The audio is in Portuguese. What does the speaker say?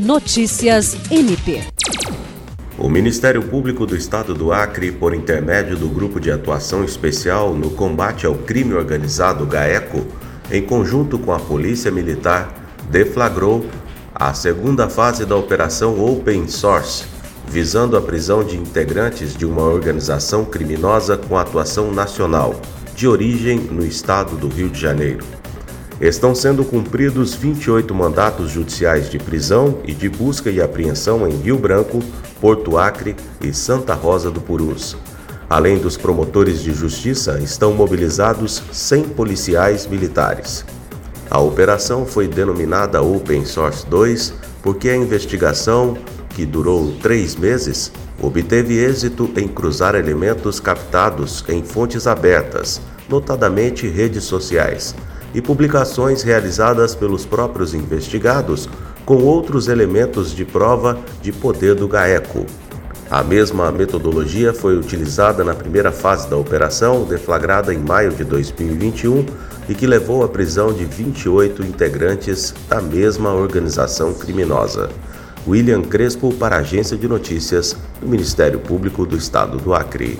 Notícias MP. O Ministério Público do Estado do Acre, por intermédio do Grupo de Atuação Especial no Combate ao Crime Organizado GAECO, em conjunto com a Polícia Militar, deflagrou a segunda fase da Operação Open Source, visando a prisão de integrantes de uma organização criminosa com atuação nacional, de origem no estado do Rio de Janeiro. Estão sendo cumpridos 28 mandatos judiciais de prisão e de busca e apreensão em Rio Branco, Porto Acre e Santa Rosa do Purus. Além dos promotores de justiça, estão mobilizados 100 policiais militares. A operação foi denominada Open Source 2 porque a investigação, que durou três meses, obteve êxito em cruzar elementos captados em fontes abertas, notadamente redes sociais e publicações realizadas pelos próprios investigados com outros elementos de prova de poder do GAECO. A mesma metodologia foi utilizada na primeira fase da operação, deflagrada em maio de 2021 e que levou à prisão de 28 integrantes da mesma organização criminosa. William Crespo para a Agência de Notícias do Ministério Público do Estado do Acre.